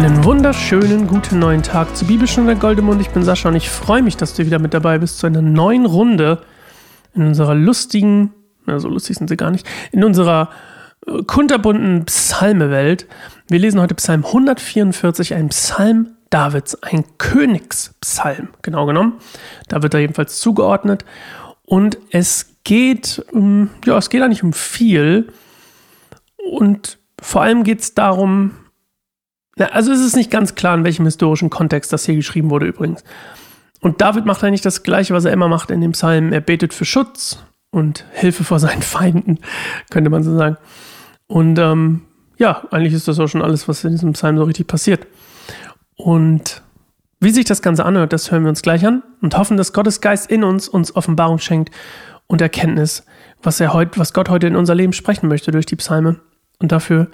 Einen wunderschönen guten neuen Tag zu Bibelstunde Goldemund. Ich bin Sascha und ich freue mich, dass du wieder mit dabei bist zu einer neuen Runde in unserer lustigen, na so lustig sind sie gar nicht, in unserer äh, kunterbunten Psalmewelt. Wir lesen heute Psalm 144, ein Psalm Davids, ein Königspsalm, genau genommen. Da wird er jedenfalls zugeordnet. Und es geht, um, ja, es geht eigentlich um viel. Und vor allem geht es darum, na, also es ist nicht ganz klar, in welchem historischen Kontext das hier geschrieben wurde übrigens. Und David macht eigentlich das Gleiche, was er immer macht in dem Psalm. Er betet für Schutz und Hilfe vor seinen Feinden, könnte man so sagen. Und ähm, ja, eigentlich ist das auch schon alles, was in diesem Psalm so richtig passiert. Und wie sich das Ganze anhört, das hören wir uns gleich an und hoffen, dass Gottes Geist in uns uns Offenbarung schenkt und Erkenntnis, was er heute, was Gott heute in unser Leben sprechen möchte durch die Psalme. Und dafür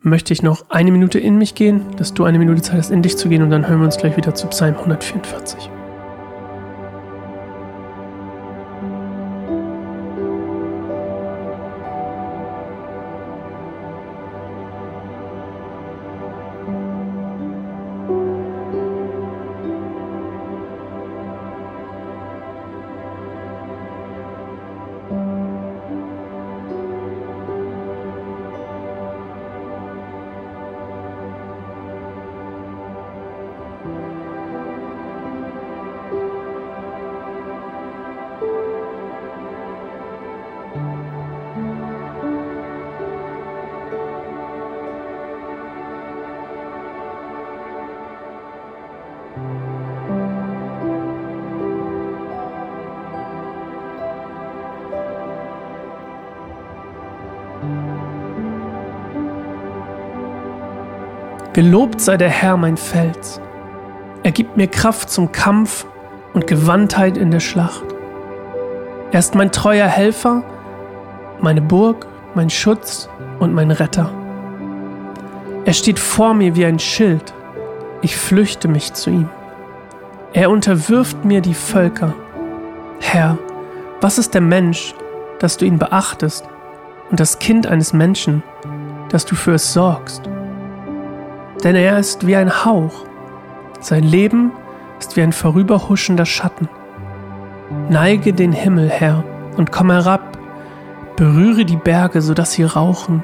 möchte ich noch eine Minute in mich gehen, dass du eine Minute Zeit hast, in dich zu gehen und dann hören wir uns gleich wieder zu Psalm 144. Gelobt sei der Herr mein Fels. Er gibt mir Kraft zum Kampf und Gewandtheit in der Schlacht. Er ist mein treuer Helfer, meine Burg, mein Schutz und mein Retter. Er steht vor mir wie ein Schild. Ich flüchte mich zu ihm. Er unterwirft mir die Völker. Herr, was ist der Mensch, dass du ihn beachtest, und das Kind eines Menschen, dass du für es sorgst? Denn er ist wie ein Hauch. Sein Leben ist wie ein vorüberhuschender Schatten. Neige den Himmel, Herr, und komm herab, berühre die Berge, sodass sie rauchen.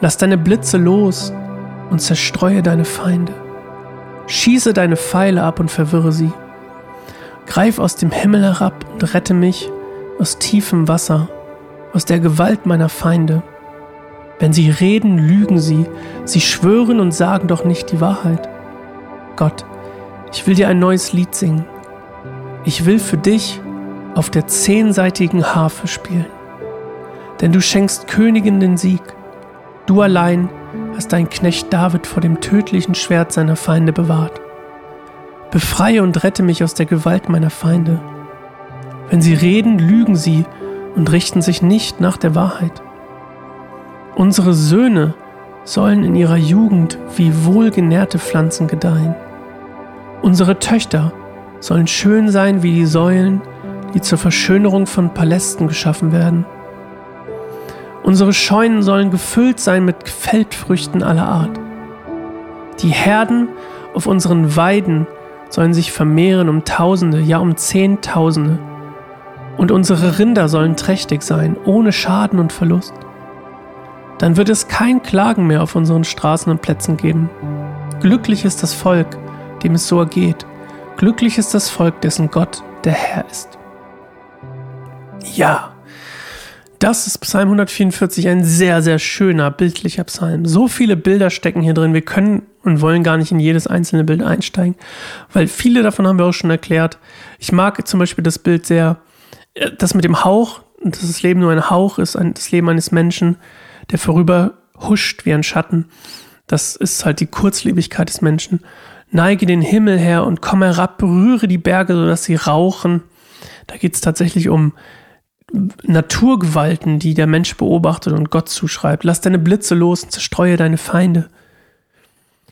Lass deine Blitze los und zerstreue deine Feinde. Schieße deine Pfeile ab und verwirre sie. Greif aus dem Himmel herab und rette mich aus tiefem Wasser, aus der Gewalt meiner Feinde. Wenn sie reden, lügen sie, sie schwören und sagen doch nicht die Wahrheit. Gott, ich will dir ein neues Lied singen. Ich will für dich auf der zehnseitigen Harfe spielen. Denn du schenkst Königin den Sieg. Du allein hast dein Knecht David vor dem tödlichen Schwert seiner Feinde bewahrt. Befreie und rette mich aus der Gewalt meiner Feinde. Wenn sie reden, lügen sie und richten sich nicht nach der Wahrheit. Unsere Söhne sollen in ihrer Jugend wie wohlgenährte Pflanzen gedeihen. Unsere Töchter sollen schön sein wie die Säulen, die zur Verschönerung von Palästen geschaffen werden. Unsere Scheunen sollen gefüllt sein mit Feldfrüchten aller Art. Die Herden auf unseren Weiden sollen sich vermehren um Tausende, ja um Zehntausende. Und unsere Rinder sollen trächtig sein, ohne Schaden und Verlust dann wird es kein Klagen mehr auf unseren Straßen und Plätzen geben. Glücklich ist das Volk, dem es so ergeht. Glücklich ist das Volk, dessen Gott der Herr ist. Ja, das ist Psalm 144, ein sehr, sehr schöner, bildlicher Psalm. So viele Bilder stecken hier drin. Wir können und wollen gar nicht in jedes einzelne Bild einsteigen, weil viele davon haben wir auch schon erklärt. Ich mag zum Beispiel das Bild sehr, äh, das mit dem Hauch, dass das Leben nur ein Hauch ist, das Leben eines Menschen der vorüber huscht wie ein Schatten. Das ist halt die Kurzlebigkeit des Menschen. Neige den Himmel her und komm herab, berühre die Berge, sodass sie rauchen. Da geht es tatsächlich um Naturgewalten, die der Mensch beobachtet und Gott zuschreibt. Lass deine Blitze los und zerstreue deine Feinde.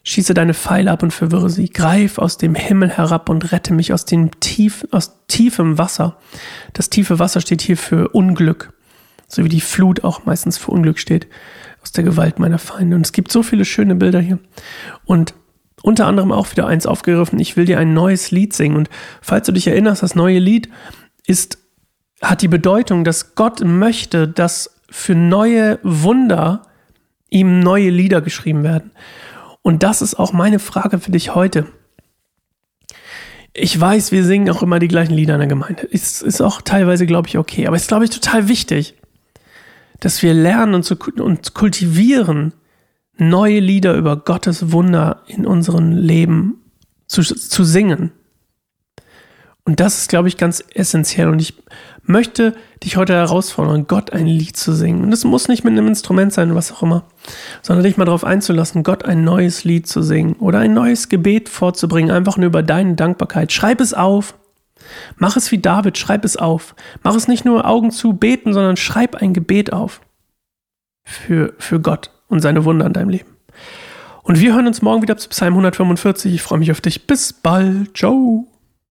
Schieße deine Pfeile ab und verwirre sie. Greif aus dem Himmel herab und rette mich aus, dem tief, aus tiefem Wasser. Das tiefe Wasser steht hier für Unglück so wie die Flut auch meistens für Unglück steht, aus der Gewalt meiner Feinde. Und es gibt so viele schöne Bilder hier. Und unter anderem auch wieder eins aufgegriffen, ich will dir ein neues Lied singen. Und falls du dich erinnerst, das neue Lied ist, hat die Bedeutung, dass Gott möchte, dass für neue Wunder ihm neue Lieder geschrieben werden. Und das ist auch meine Frage für dich heute. Ich weiß, wir singen auch immer die gleichen Lieder in der Gemeinde. Ist, ist auch teilweise, glaube ich, okay. Aber es ist, glaube ich, total wichtig, dass wir lernen und, zu, und kultivieren, neue Lieder über Gottes Wunder in unserem Leben zu, zu singen. Und das ist, glaube ich, ganz essentiell. Und ich möchte dich heute herausfordern, Gott ein Lied zu singen. Und das muss nicht mit einem Instrument sein, was auch immer, sondern dich mal darauf einzulassen, Gott ein neues Lied zu singen oder ein neues Gebet vorzubringen, einfach nur über deine Dankbarkeit. Schreib es auf. Mach es wie David, schreib es auf. Mach es nicht nur Augen zu beten, sondern schreib ein Gebet auf für, für Gott und seine Wunder in deinem Leben. Und wir hören uns morgen wieder zu Psalm 145. Ich freue mich auf dich. Bis bald. Ciao.